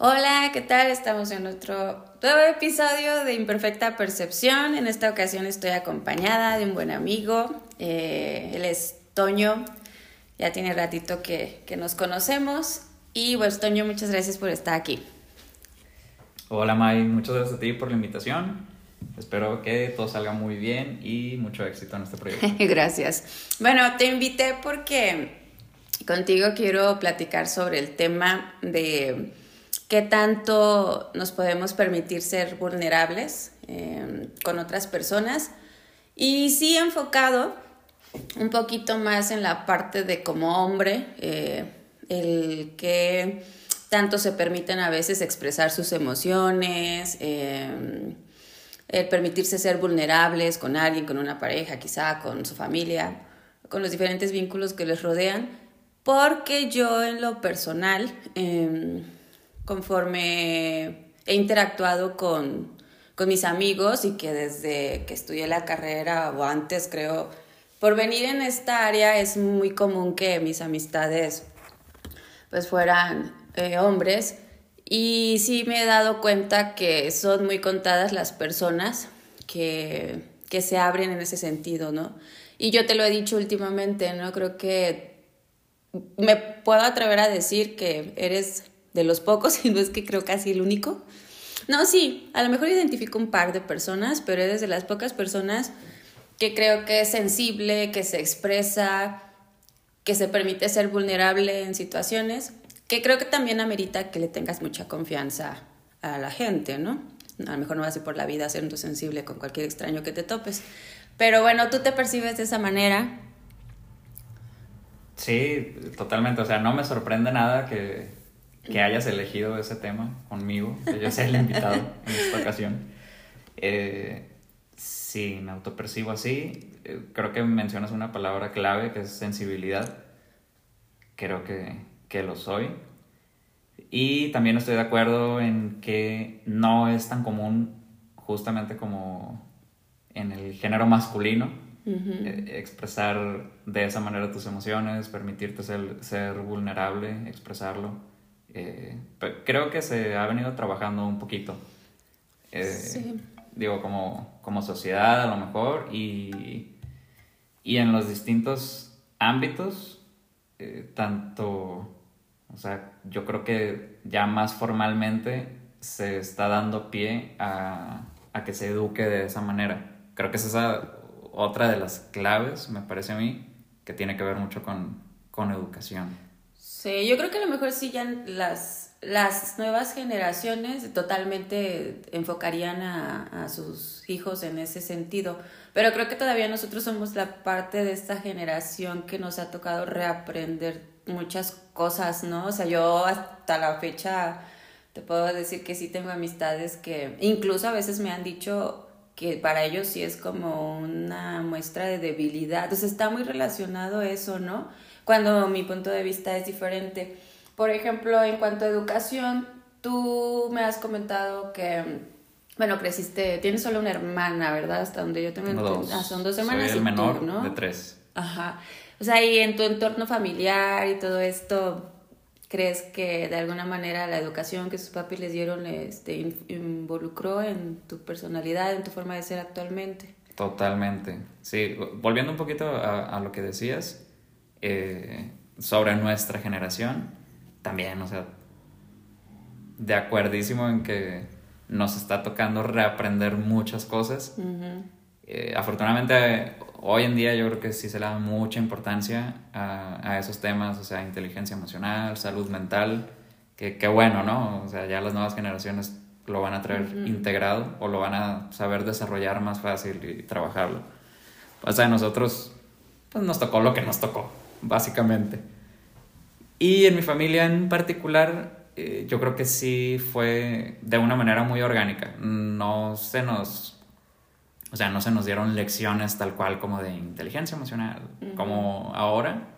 Hola, ¿qué tal? Estamos en otro nuevo episodio de Imperfecta Percepción. En esta ocasión estoy acompañada de un buen amigo. Eh, él es Toño. Ya tiene ratito que, que nos conocemos. Y pues, Toño, muchas gracias por estar aquí. Hola, May. Muchas gracias a ti por la invitación. Espero que todo salga muy bien y mucho éxito en este proyecto. gracias. Bueno, te invité porque contigo quiero platicar sobre el tema de qué tanto nos podemos permitir ser vulnerables em, con otras personas y sí enfocado un poquito más en la parte de como hombre, eh, el que tanto se permiten a veces expresar sus emociones, em, el permitirse ser vulnerables con alguien, con una pareja, quizá con su familia, con los diferentes vínculos que les rodean, porque yo en lo personal, em, conforme he interactuado con, mis amigos y que desde que estudié la carrera o antes creo, por venir en esta área es muy común que mis amistades pues fueran eh, hombres y sí me he dado cuenta que son muy contadas las personas que, que se abren en ese sentido, ¿no? Y yo te lo he dicho últimamente, ¿no? Creo que me puedo atrever a decir que eres de los pocos, y no es que creo casi el único. No, sí, a lo mejor identifico un par de personas, pero eres de las pocas personas que creo que es sensible, que se expresa, que se permite ser vulnerable en situaciones, que creo que también amerita que le tengas mucha confianza a la gente, ¿no? A lo mejor no vas a por la vida siendo sensible con cualquier extraño que te topes. Pero bueno, tú te percibes de esa manera. Sí, totalmente. O sea, no me sorprende nada que, que hayas elegido ese tema conmigo, que yo sea el invitado en esta ocasión. Eh, sí, me autopercibo así. Eh, creo que mencionas una palabra clave que es sensibilidad. Creo que, que lo soy. Y también estoy de acuerdo en que no es tan común, justamente como en el género masculino, eh, expresar de esa manera tus emociones, permitirte ser, ser vulnerable, expresarlo. Eh, creo que se ha venido trabajando un poquito. Eh, digo, como, como sociedad a lo mejor y, y en los distintos ámbitos, eh, tanto, o sea, yo creo que ya más formalmente se está dando pie a, a que se eduque de esa manera. Creo que es esa otra de las claves, me parece a mí, que tiene que ver mucho con, con educación. Sí, yo creo que a lo mejor sí ya las, las nuevas generaciones totalmente enfocarían a, a, sus hijos en ese sentido, pero creo que todavía nosotros somos la parte de esta generación que nos ha tocado reaprender muchas cosas, ¿no? O sea, yo hasta la fecha te puedo decir que sí tengo amistades que incluso a veces me han dicho que para ellos sí es como una muestra de debilidad, entonces está muy relacionado eso, ¿no? Cuando mi punto de vista es diferente. Por ejemplo, en cuanto a educación, tú me has comentado que, bueno, creciste, tienes solo una hermana, ¿verdad? Hasta donde yo tengo dos. Ah, son dos hermanas. Soy el menor ¿no? de tres. Ajá. O sea, y en tu entorno familiar y todo esto, ¿crees que de alguna manera la educación que sus papis les dieron este, involucró en tu personalidad, en tu forma de ser actualmente? Totalmente. Sí, volviendo un poquito a, a lo que decías, eh, sobre nuestra generación, también, o sea, de acuerdísimo en que nos está tocando reaprender muchas cosas. Eh, afortunadamente, hoy en día yo creo que sí se le da mucha importancia a, a esos temas, o sea, inteligencia emocional, salud mental, que, que, bueno, ¿no? O sea, ya las nuevas generaciones lo van a traer integrado o lo van a saber desarrollar más fácil y trabajarlo. O sea, nosotros, pues nos tocó lo que nos tocó básicamente. Y en mi familia en particular, eh, yo creo que sí fue de una manera muy orgánica. No se nos, o sea, no se nos dieron lecciones tal cual como de inteligencia emocional, como ahora.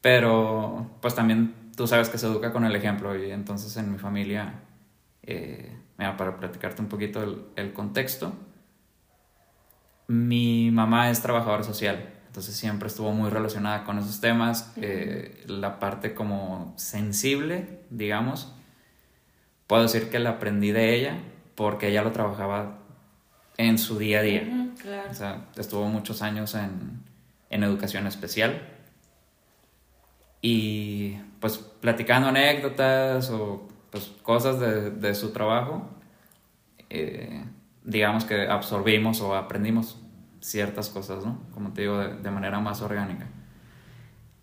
Pero, pues también tú sabes que se educa con el ejemplo y entonces en mi familia, eh, para platicarte un poquito el, el contexto, mi mamá es trabajadora social entonces siempre estuvo muy relacionada con esos temas, eh, la parte como sensible, digamos, puedo decir que la aprendí de ella porque ella lo trabajaba en su día a día. O sea, estuvo muchos años en, en educación especial. Y pues platicando anécdotas o pues, cosas de, de su trabajo, eh, digamos que absorbimos o aprendimos ciertas cosas, ¿no? Como te digo, de, de manera más orgánica.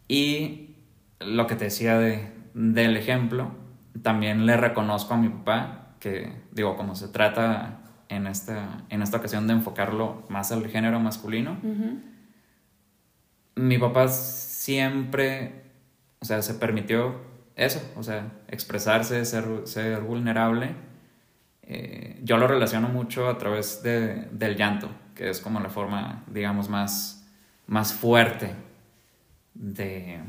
Y lo que te decía de, del ejemplo, también le reconozco a mi papá que, digo, como se trata en esta, en esta ocasión de enfocarlo más al género masculino, mi papá siempre, o sea, se permitió eso, o sea, expresarse, ser, ser vulnerable. Eh, yo lo relaciono mucho a través de, del llanto, que es como la forma, digamos, más, más fuerte de,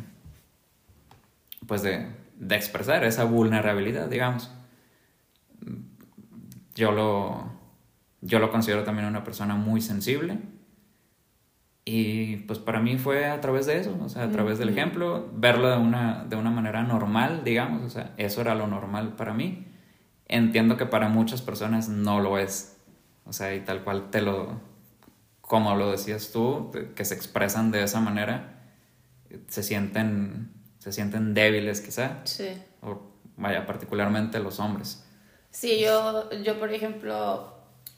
pues de, de expresar esa vulnerabilidad, digamos. Yo lo, yo lo considero también una persona muy sensible. Y pues para mí fue a través de eso, o sea, a través del ejemplo, verlo de una, de una manera normal, digamos, o sea, eso era lo normal para mí. Entiendo que para muchas personas no lo es, o sea, y tal cual te lo, como lo decías tú, que se expresan de esa manera, se sienten, se sienten débiles quizá. Sí. O vaya, particularmente los hombres. Sí, yo, yo por ejemplo,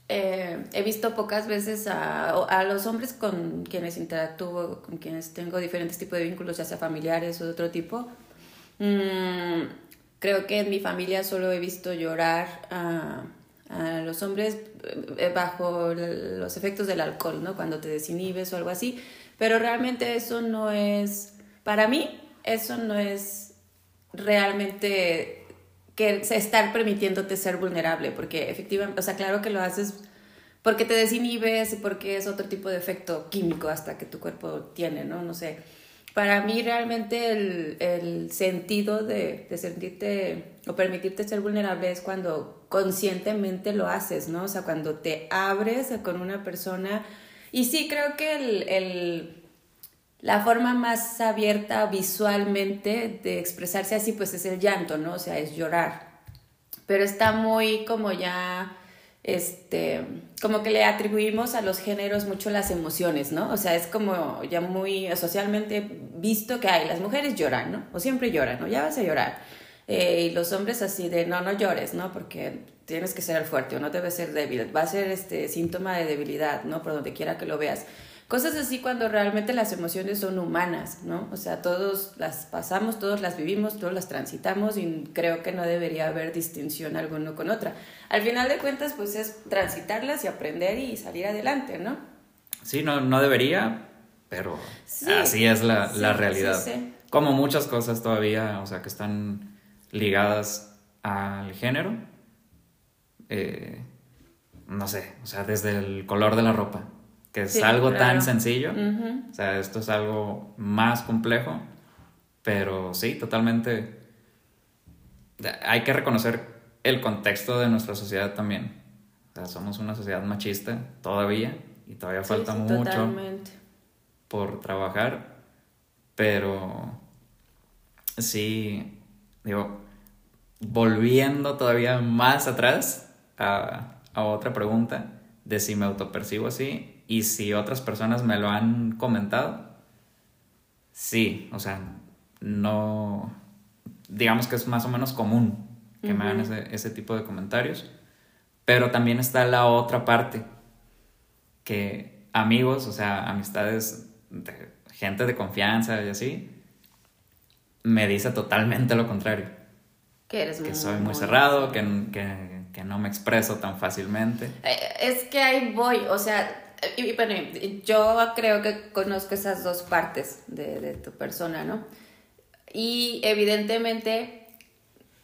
eh, he visto pocas veces a, a, los hombres con quienes interactúo, con quienes tengo diferentes tipos de vínculos, ya sea familiares o de otro tipo. Mm, creo que en mi familia solo he visto llorar a, a los hombres eh, bajo los efectos del alcohol, ¿no? Cuando te desinhibes o algo así. Pero realmente eso no es, para mí, eso no es realmente que estar permitiéndote ser vulnerable, porque efectivamente, o sea, claro que lo haces porque te desinhibes y porque es otro tipo de efecto químico hasta que tu cuerpo tiene, ¿no? No sé. Para mí realmente el, el sentido de, de, sentirte o permitirte ser vulnerable es cuando conscientemente lo haces, ¿no? O sea, cuando te abres con una persona. Y sí, creo que el, el la forma más abierta visualmente de expresarse así, pues es el llanto, ¿no? O sea, es llorar. Pero está muy como ya, este, como que le atribuimos a los géneros mucho las emociones, ¿no? O sea, es como ya muy socialmente visto que hay, las mujeres lloran, ¿no? O siempre lloran, ¿no? Ya vas a llorar. Eh, y los hombres así de, no, no llores, ¿no? Porque tienes que ser fuerte o no debes ser débil. Va a ser este síntoma de debilidad, ¿no? Por donde quiera que lo veas. Cosas así cuando realmente las emociones son humanas, ¿no? O sea, todos las pasamos, todos las vivimos, todos las transitamos y creo que no debería haber distinción alguno con otra. Al final de cuentas, pues es transitarlas y aprender y salir adelante, ¿no? Sí, no, no debería, pero así es la, la realidad. Sí, Como muchas cosas todavía, o sea, que están ligadas al género. Eh, no sé, o sea, desde el color de la ropa que es algo tan sencillo. O sea, esto es algo más complejo, pero sí, totalmente. Hay que reconocer el contexto de nuestra sociedad también. O sea, somos una sociedad machista todavía y todavía falta mucho por trabajar, pero sí, digo, volviendo todavía más atrás a, a otra pregunta de si me autopercibo así, y si otras personas me lo han comentado, sí, o sea, no, digamos que es más o menos común que me hagan ese, ese, tipo de comentarios, pero también está la otra parte, que amigos, o sea, amistades, de gente de confianza y así, me dice totalmente lo contrario. Que eres Que soy muy, cerrado, que, que, que, no me expreso tan fácilmente. Eh, es que ahí voy, o sea, y, bueno, yo creo que conozco esas dos partes de, de, tu persona, ¿no? Y evidentemente,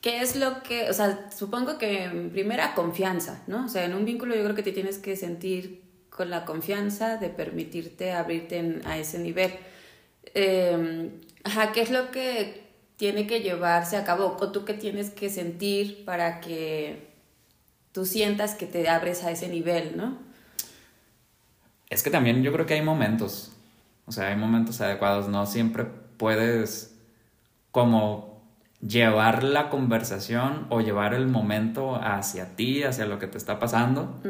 ¿qué es lo que, o sea, supongo que en primera confianza, ¿no? O sea, en un vínculo yo creo que te tienes que sentir con la confianza de permitirte abrirte a ese nivel. Eh, ¿qué es lo que tiene que llevarse a cabo? ¿O tú qué tienes que sentir para que tú sientas que te abres a ese nivel, ¿no? Es que también yo creo que hay momentos, o sea, hay momentos adecuados, no siempre puedes como llevar la conversación o llevar el momento hacia ti, hacia lo que te está pasando.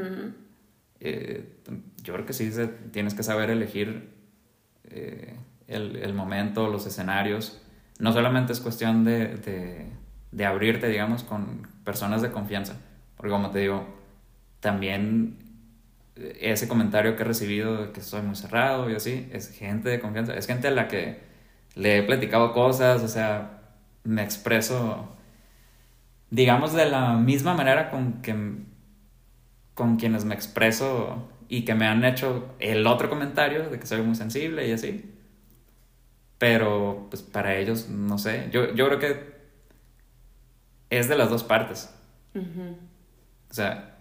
Eh, yo creo que sí tienes que saber elegir eh, el, momento, los escenarios. No solamente es cuestión de, de, abrirte, digamos, con personas de confianza. Porque como te digo, también ese comentario que he recibido de que soy muy cerrado y así, es gente de confianza, es gente a la que le he platicado cosas, o sea, me expreso, digamos, de la misma manera con, que, con quienes me expreso y que me han hecho el otro comentario de que soy muy sensible y así. Pero, pues para ellos, no sé, yo, yo creo que es de las dos partes. O sea,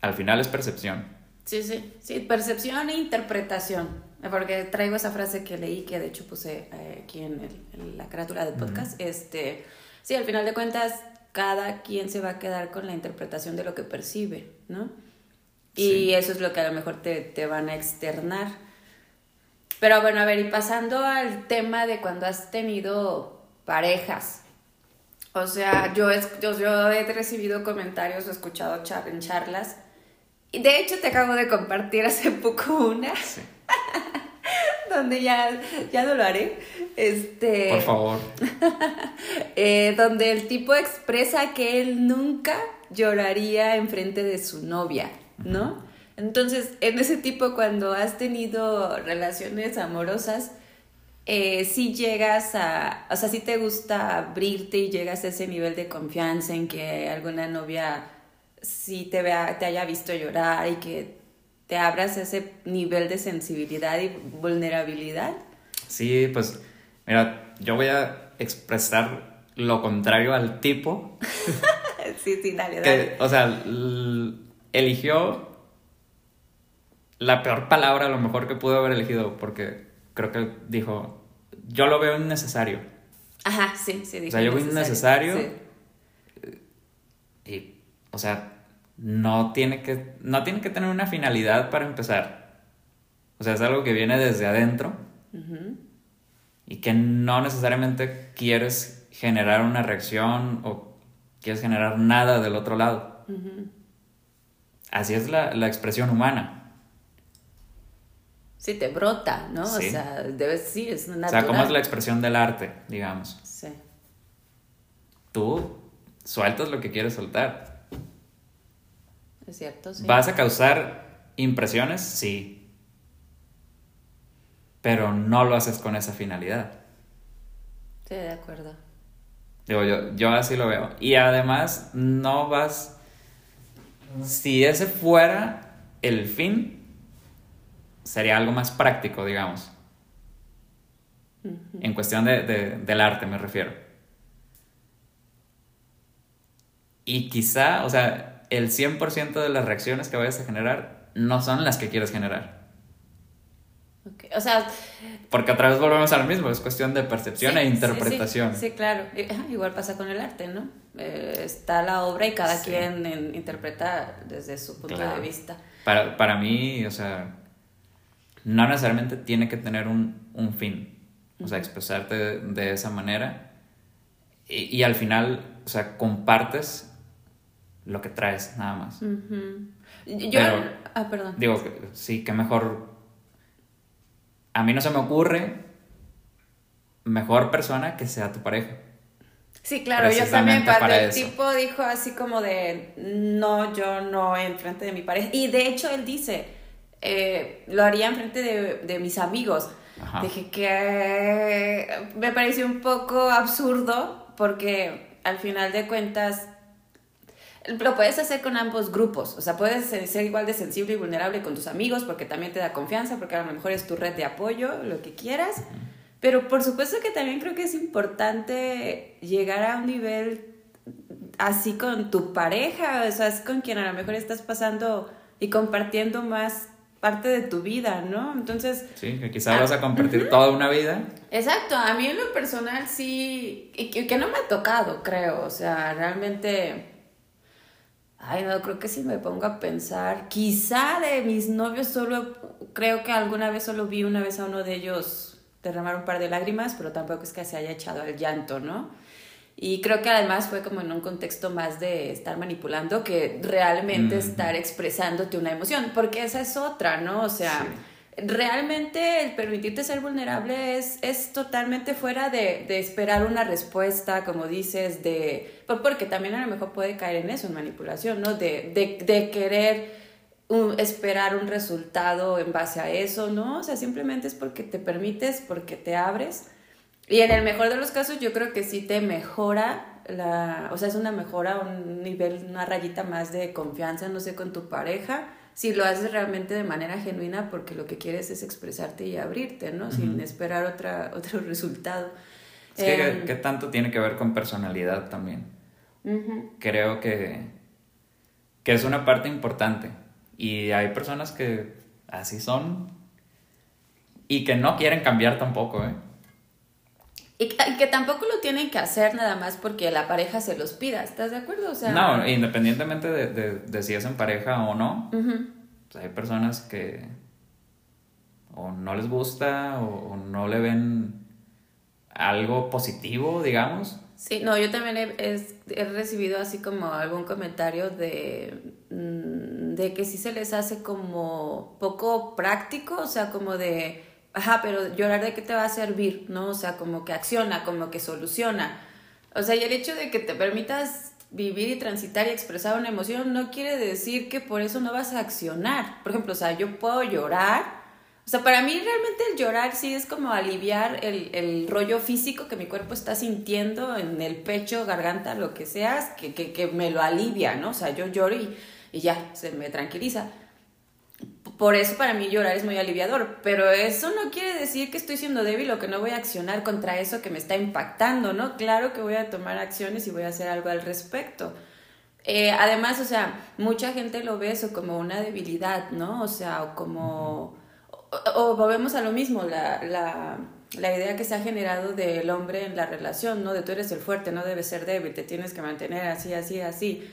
al final es percepción. Sí, sí, sí, percepción e interpretación. Porque traigo esa frase que leí, que de hecho puse eh, aquí en, la carátula del podcast. este, sí, al final de cuentas, cada quien se va a quedar con la interpretación de lo que percibe, ¿no? Y eso es lo que a lo mejor te, te van a externar. Pero bueno, a ver, y pasando al tema de cuando has tenido parejas. O sea, yo, yo, yo he recibido comentarios o escuchado char en charlas. De hecho te acabo de compartir hace poco una. Sí. donde ya, ya no lo haré. Este, Por favor. Eh, donde el tipo expresa que él nunca lloraría en frente de su novia, ¿no? Entonces, en ese tipo, cuando has tenido relaciones amorosas, eh, si llegas a, o sea, si te gusta abrirte y llegas a ese nivel de confianza en que alguna novia sí te, vea, te haya visto llorar y que te abras ese nivel de sensibilidad y vulnerabilidad. Sí, pues mira, yo voy a expresar lo contrario al tipo. sí, sí, dale, dale. o sea, eligió la peor palabra a lo mejor que pudo haber elegido porque creo que dijo, yo lo veo innecesario. Ajá, sí, sí, dijo. O sea, yo veo innecesario. Y, o sea, no tiene que, no tiene que tener una finalidad para empezar. O sea, es algo que viene desde adentro y que no necesariamente quieres generar una reacción o quieres generar nada del otro lado. Así es la, expresión humana. Sí, te brota, ¿no? O sea, debes, sí, es natural. O sea, ¿cómo es la expresión del arte, digamos? Sí. Tú sueltas lo que quieres soltar. Es cierto, sí. ¿Vas a causar impresiones? Sí. Pero no lo haces con esa finalidad. Sí, de acuerdo. Digo, yo, yo así lo veo. Y además, no vas. Si ese fuera el fin, sería algo más práctico, digamos. En cuestión de, del arte, me refiero. Y quizá, o sea, el 100% de las reacciones que vayas a generar no son las que quieres generar. O sea... Porque otra vez volvemos a lo mismo, es cuestión de percepción e interpretación. Sí, claro. Igual pasa con el arte, ¿no? Eh, está la obra y cada quien interpreta desde su punto de vista. Para, para, mí, o sea, no necesariamente tiene que tener un, un fin. O sea, expresarte de, esa manera. Y, y, al final, o sea, compartes lo que traes, nada más. Yo, ah, perdón. Digo, sí, que mejor. A mí no se me ocurre mejor persona que sea tu pareja. Sí, claro, yo también, cuando el tipo dijo así como de, no, yo no en frente de mi pareja. Y de hecho él dice, eh, lo haría en frente de, de mis amigos. Dije que me pareció un poco absurdo porque al final de cuentas lo puedes hacer con ambos grupos, o sea, puedes ser igual de sensible y vulnerable con tus amigos porque también te da confianza, porque a lo mejor es tu red de apoyo, lo que quieras, pero por supuesto que también creo que es importante llegar a un nivel así con tu pareja, o sea, es con quien a lo mejor estás pasando y compartiendo más parte de tu vida, ¿no? Entonces... Sí, que quizás vas a compartir toda una vida. Exacto, a mí en lo personal sí, y que no me ha tocado, creo, o sea, realmente Ay, no, creo que si me pongo a pensar, quizá de mis novios solo, creo que alguna vez solo vi una vez a uno de ellos derramar un par de lágrimas, pero tampoco es que se haya echado al llanto, ¿no? Y creo que además fue como en un contexto más de estar manipulando que realmente estar expresándote una emoción, porque esa es otra, ¿no? O sea, realmente el permitirte ser vulnerable es, es totalmente fuera de, de, esperar una respuesta, como dices, de... Porque también a lo mejor puede caer en eso, en manipulación, ¿no? De, de, de querer esperar un resultado en base a eso, ¿no? O sea, simplemente es porque te permites, porque te abres y en el mejor de los casos yo creo que sí te mejora la, o sea, es una mejora, un nivel, una rayita más de confianza, no sé, con tu pareja, si lo haces realmente de manera genuina porque lo que quieres es expresarte y abrirte, ¿no? Sin esperar otra, otro resultado. Es que, em, ¿qué tanto tiene que ver con personalidad también? Creo que, que es una parte importante. Y hay personas que así son y que no quieren cambiar tampoco, ¿eh? Y que tampoco lo tienen que hacer nada más porque la pareja se los pida, ¿estás de acuerdo? O sea, no, independientemente de, de, si es en pareja o no, pues hay personas que o no les gusta o, no le ven algo positivo, digamos. Sí, no, yo también he, he, recibido así como algún comentario de, mm, de que sí se les hace como poco práctico, o sea, como de Ajá, pero llorar de qué te va a servir, ¿no? O sea, como que acciona, como que soluciona. O sea, y el hecho de que te permitas vivir y transitar y expresar una emoción no quiere decir que por eso no vas a accionar. Por ejemplo, o sea, yo puedo llorar. O sea, para mí realmente el llorar sí es como aliviar el, el rollo físico que mi cuerpo está sintiendo en el pecho, garganta, lo que sea, que, que, que me lo alivia, ¿no? O sea, yo lloro y, y ya, se me tranquiliza por eso para mí llorar es muy aliviador, pero eso no quiere decir que estoy siendo débil o que no voy a accionar contra eso que me está impactando, ¿no? Claro que voy a tomar acciones y voy a hacer algo al respecto. Eh, además, o sea, mucha gente lo ve eso como una debilidad, ¿no? O sea, o como... O, volvemos a lo mismo, la, la, la idea que se ha generado del hombre en la relación, ¿no? De tú eres el fuerte, no debes ser débil, te tienes que mantener así, así, así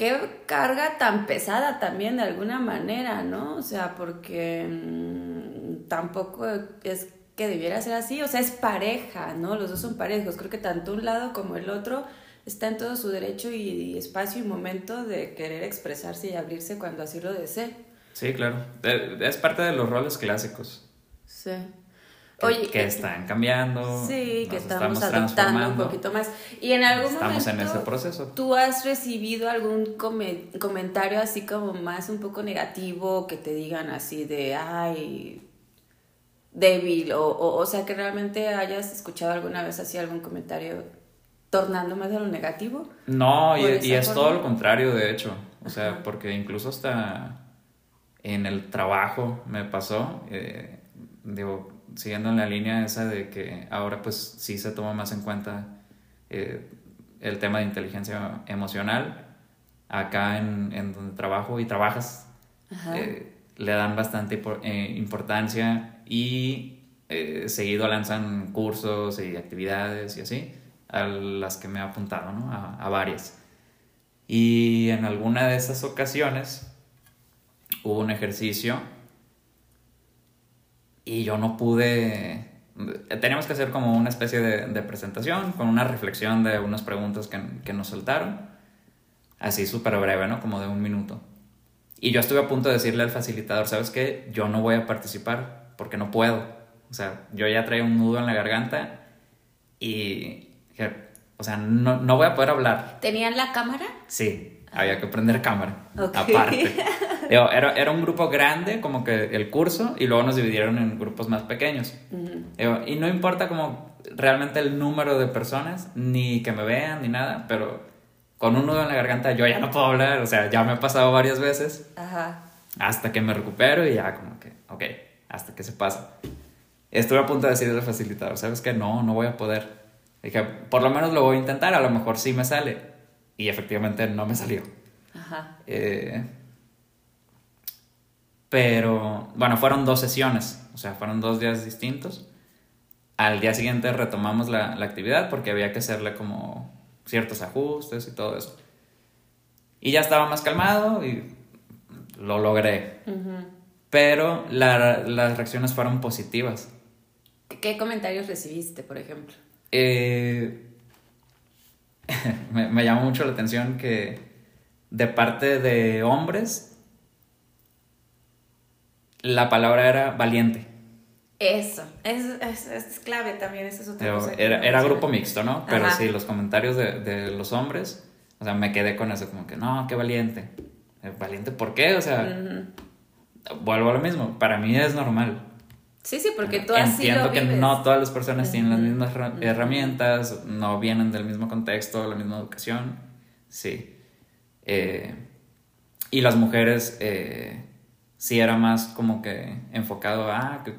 qué carga tan pesada también de alguna manera, ¿no? O sea, porque mm, tampoco es que debiera ser así, o sea, es pareja, ¿no? Los dos son parejos, creo que tanto un lado como el otro está en todo su derecho y, espacio y momento de querer expresarse y abrirse cuando así lo desee. Sí, claro, es parte de los roles clásicos. Sí que, están cambiando. Sí, que estamos, adaptando un poquito más. Y en algún estamos momento. en ese proceso. ¿Tú has recibido algún comentario así como más un poco negativo que te digan así de, ay, débil? O, o, sea, que realmente hayas escuchado alguna vez así algún comentario tornando más a lo negativo? No, y, es todo lo contrario, de hecho. O sea, porque incluso hasta en el trabajo me pasó. Eh, digo, siguiendo en la línea esa de que ahora pues sí se toma más en cuenta eh, el tema de inteligencia emocional, acá en, en donde trabajo y trabajas, eh, le dan bastante eh, importancia y seguido lanzan cursos y actividades y así, a las que me he apuntado, ¿no? A, a varias. Y en alguna de esas ocasiones hubo un ejercicio y yo no pude... Teníamos que hacer como una especie de, presentación con una reflexión de unas preguntas que, que nos soltaron, así súper breve, ¿no? Como de un minuto. Y yo estuve a punto de decirle al facilitador, ¿sabes qué? Yo no voy a participar porque no puedo. O sea, yo ya traía un nudo en la garganta y... O sea, no, no voy a poder hablar. ¿Tenían la cámara? Sí, había que prender cámara. Aparte. era, era, un grupo grande, como que el curso, y luego nos dividieron en grupos más pequeños. y no importa como realmente el número de personas, ni que me vean, ni nada, pero con un nudo en la garganta yo ya no puedo hablar, o sea, ya me ha pasado varias veces. Ajá. Hasta que me recupero y ya como que, ok, hasta que se pasa. Estuve a punto de decirle al facilitador, ¿sabes que No, no voy a poder. Dije, por lo menos lo voy a intentar, a lo mejor sí me sale. Y efectivamente no me salió. Ajá. Eh, pero bueno, fueron dos sesiones, o sea, fueron dos días distintos. Al día siguiente retomamos la, la actividad porque había que hacerle como ciertos ajustes y todo eso. Y ya estaba más calmado y lo logré. Pero las reacciones fueron positivas. ¿Qué comentarios recibiste, por ejemplo? Eh, me, me llama mucho la atención que de parte de hombres la palabra era valiente. Eso, es, es, es clave también, esa es otra cosa. era, grupo mixto, ¿no? Pero Ajá. sí, los comentarios de, de los hombres, o sea, me quedé con eso, como que, no, qué valiente. Eh, ¿Valiente por qué? O sea, vuelvo a lo mismo, para mí es normal. Sí, sí, porque tú así Entiendo lo que vives. no todas las personas tienen las mismas herramientas, no vienen del mismo contexto, la misma educación, sí. Eh, y las mujeres eh, sí era más como que enfocado a, ah, qué,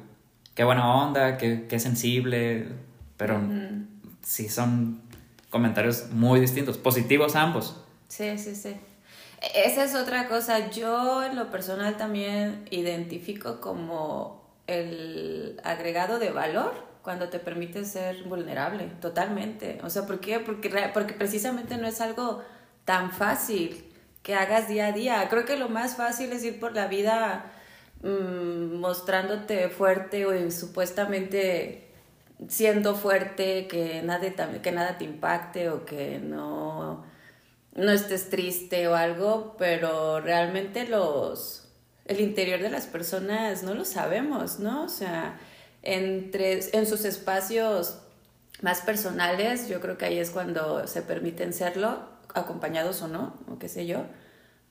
qué buena onda, qué, qué sensible, pero Ujú. sí son comentarios muy distintos, positivos ambos. Sí, sí, sí. E- Esa es otra cosa. Yo en lo personal también identifico como el agregado de valor cuando te permite ser vulnerable, totalmente. O sea, ¿por qué? Porque, porque precisamente no es algo tan fácil que hagas día a día. Creo que lo más fácil es ir por la vida mm, mostrándote fuerte o supuestamente siendo fuerte, que nada, te- que nada te impacte o que no, no estés triste o algo, pero realmente los el interior de las personas no lo sabemos, ¿no? O sea, entre en sus espacios más personales, yo creo que ahí es cuando se permiten serlo, acompañados o no, o qué sé yo.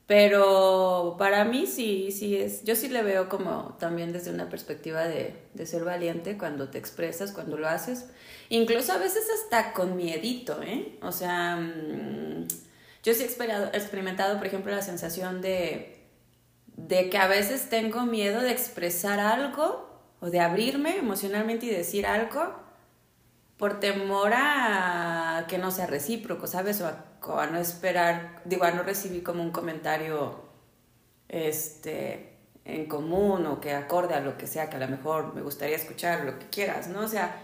Pero para mí sí, sí es, yo sí le veo como también desde una perspectiva de, de ser valiente cuando te expresas, cuando lo haces, incluso a veces hasta con miedito, ¿eh? O sea, mm, yo sí he esperado- experimentado, por ejemplo, la sensación de, de que a veces tengo miedo de expresar algo o de abrirme emocionalmente y decir algo por temor a que no sea recíproco, ¿sabes? O a, no esperar, digo, a no recibir como un comentario este, en común o que acorde a lo que sea, que a lo mejor me gustaría escuchar, lo que quieras, ¿no? O sea,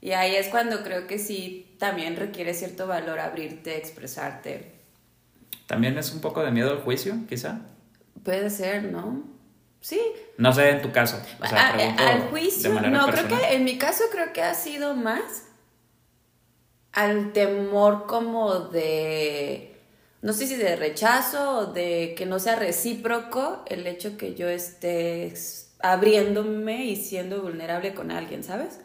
y ahí es cuando creo que sí también requiere cierto valor abrirte, expresarte. También es un poco de miedo al juicio, quizá. Puede ser, ¿no? Sí. No sé en tu caso. O sea, A- a- pregunto al juicio, no, creo que en mi caso creo que ha sido más al temor como de, no sé si de rechazo o de que no sea recíproco el hecho que yo esté abriéndome y siendo vulnerable con alguien, ¿sabes?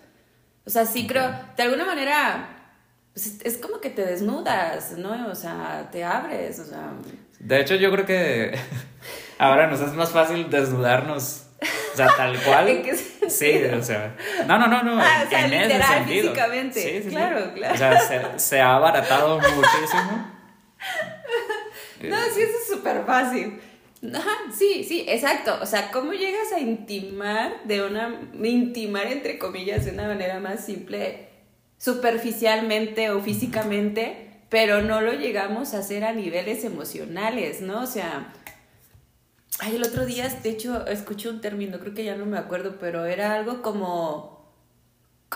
O sea, sí creo, de alguna manera, pues, es- es como que te desnudas, ¿no? O sea, te abres, o sea... De hecho, yo creo que ahora nos es más fácil desnudarnos. O sea, tal cual. ¿En qué sentido? Sí, o sea. No, no, no, no. Ah, o sea, en ese literal, sentido. físicamente. Sí, sí, sí. Claro, claro. O sea, se, se ha abaratado muchísimo. No, sí, eso es súper fácil. Ajá, sí, sí, exacto. O sea, ¿cómo llegas a intimar de una, intimar entre comillas de una manera más simple, superficialmente o físicamente, pero no lo llegamos a hacer a niveles emocionales, ¿no? O sea, ay, el otro día, de hecho, escuché un término, creo que ya no me acuerdo, pero era algo como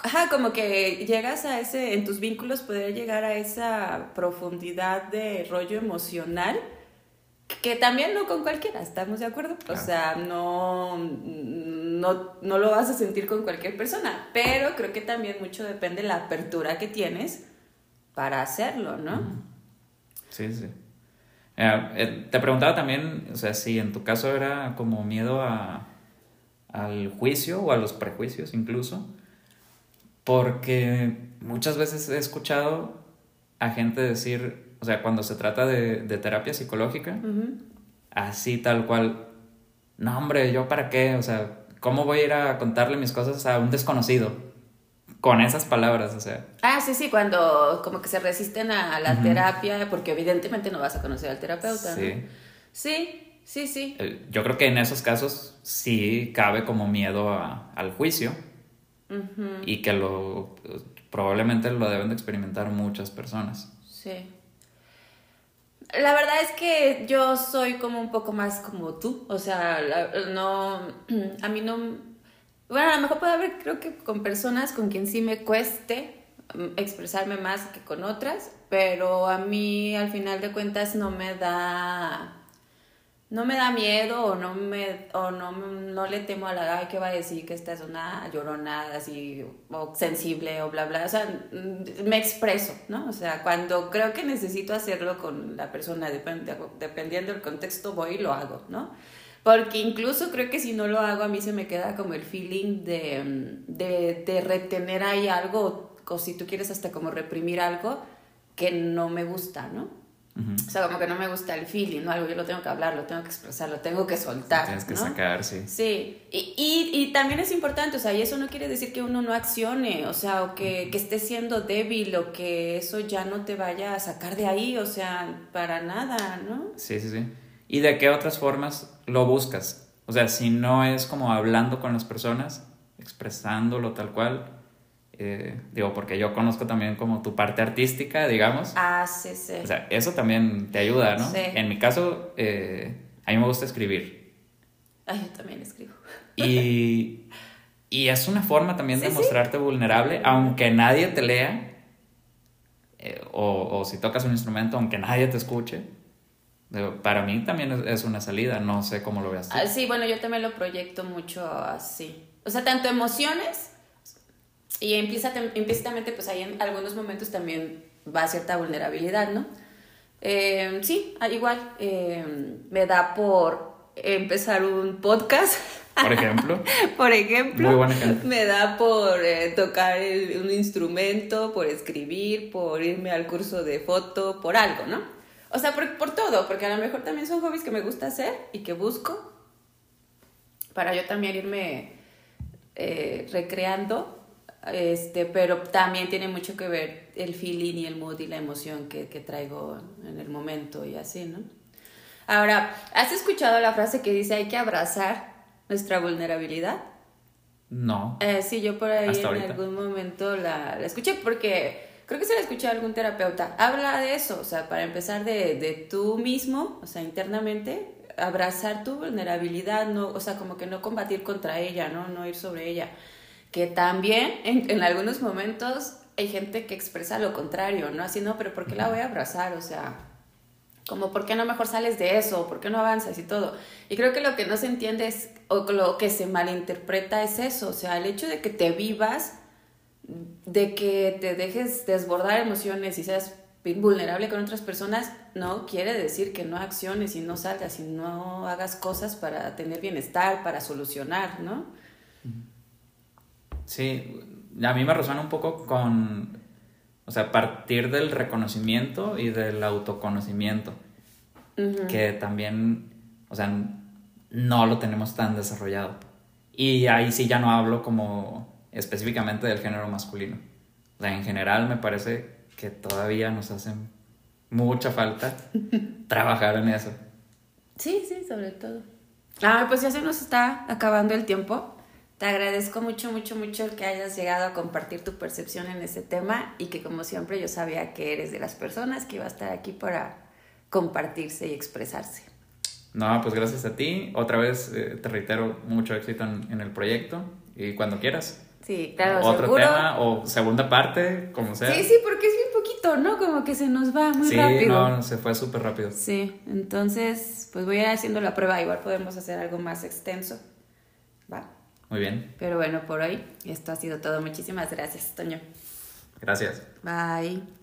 Ajá, como que llegas a ese, en tus vínculos poder llegar a esa profundidad de rollo emocional, que, también no con cualquiera, ¿estamos de acuerdo? O sea, no, no, no lo vas a sentir con cualquier persona, pero creo que también mucho depende de la apertura que tienes para hacerlo, ¿no? Sí, sí. Eh, eh, te preguntaba también, o sea, si en tu caso era como miedo a, al juicio o a los prejuicios incluso, porque muchas veces he escuchado a gente decir, o sea, cuando se trata de, de terapia psicológica, así tal cual, no hombre, ¿yo para qué? O sea, ¿cómo voy a ir a contarle mis cosas a un desconocido? Con esas palabras, o sea. Ah, sí, sí, cuando como que se resisten a la terapia, porque evidentemente no vas a conocer al terapeuta, Sí. ¿no? Sí, sí, sí. Eh, Yo creo que en esos casos sí cabe como miedo a- al juicio y que lo probablemente lo deben de experimentar muchas personas. Sí. La verdad es que yo soy como un poco más como tú, o sea, la- no, a mí no, bueno, a lo mejor puede haber, creo que con personas con quien sí me cueste mm, expresarme más que con otras, pero a mí al final de cuentas no me da, no me da miedo o no me o no, no le temo a la ay que va a decir que esta es una llorona así o sensible o bla bla o sea mm, me expreso no o sea cuando creo que necesito hacerlo con la persona dependiendo del contexto voy y lo hago no porque incluso creo que si no lo hago a mí se me queda como el feeling de, de, de retener ahí algo o si tú quieres hasta como reprimir algo que no me gusta no o sea, como que no me gusta el feeling, ¿no? Algo yo lo tengo que hablar, lo tengo que expresar, lo tengo que soltar. Tienes que sacar, sí. Sí, y, y, y, también es importante, o sea, y eso no quiere decir que uno no accione, o sea, o que, que esté siendo débil, o que eso ya no te vaya a sacar de ahí, o sea, para nada, ¿no? Sí, sí, sí. ¿Y de qué otras formas lo buscas? O sea, si no es como hablando con las personas, expresándolo tal cual, eh, digo, porque yo conozco también como tu parte artística, digamos. Ah, sí, sí. O sea, eso también te ayuda, ¿no? Sí. En mi caso, eh, a mí me gusta escribir. Ah, yo también escribo. Y, y es una forma también de mostrarte vulnerable, aunque nadie te lea, eh, o, o, si tocas un instrumento, aunque nadie te escuche. Para mí también es, una salida, no sé cómo lo veas tú. Ah, sí, bueno, yo también lo proyecto mucho así. O sea, tanto emociones y implícitamente, pues ahí en algunos momentos también va cierta vulnerabilidad, ¿no? Eh, sí, igual, eh, me da por empezar un podcast. Por ejemplo. por ejemplo. Muy buen ejemplo. Me da por eh, tocar un instrumento, por escribir, por irme al curso de foto, por algo, ¿no? O sea, por, por todo, porque a lo mejor también son hobbies que me gusta hacer y que busco para yo también irme recreando este, pero también tiene mucho que ver el feeling y el mood y la emoción que, que traigo en el momento y así, ¿no? Ahora, ¿has escuchado la frase que dice hay que abrazar nuestra vulnerabilidad? No. Eh, sí, yo por ahí en algún momento la, la, escuché porque creo que se la escuché a algún terapeuta. Habla de eso, o sea, para empezar de, de tú mismo, o sea, internamente, abrazar tu vulnerabilidad, no, o sea, como que no combatir contra ella, ¿no? No ir sobre ella que también en, en, algunos momentos hay gente que expresa lo contrario, ¿no? Así, no, pero ¿por qué la voy a abrazar? O sea, como, ¿por qué no mejor sales de eso? ¿Por qué no avanzas y todo? Y creo que lo que no se entiende es, o lo que se malinterpreta es eso, o sea, el hecho de que te vivas, de que te dejes desbordar emociones y seas vulnerable con otras personas, no quiere decir que no acciones y no salgas y no hagas cosas para tener bienestar, para solucionar, ¿no? Sí, a mí me resuena un poco con, o sea, partir del reconocimiento y del autoconocimiento, que también, o sea, no lo tenemos tan desarrollado. Y ahí sí ya no hablo como específicamente del género masculino. O sea, en general me parece que todavía nos hace mucha falta trabajar en eso. Sí, sí, sobre todo. Ah, pues ya se nos está acabando el tiempo. Te agradezco mucho, mucho, mucho el que hayas llegado a compartir tu percepción en ese tema y que como siempre yo sabía que eres de las personas que iba a estar aquí para compartirse y expresarse. No, pues gracias a ti. Otra vez eh, te reitero mucho éxito en, el proyecto y cuando quieras. Sí, claro. Otro tema o segunda parte, como sea. Sí, sí, porque es bien poquito, ¿no? Como que se nos va muy rápido. Sí, no, se fue súper rápido. Sí, entonces, pues voy a ir haciendo la prueba. Igual podemos hacer algo más extenso. Va. Muy bien. Pero bueno, por hoy esto ha sido todo. Muchísimas gracias, Toño. Gracias. Bye.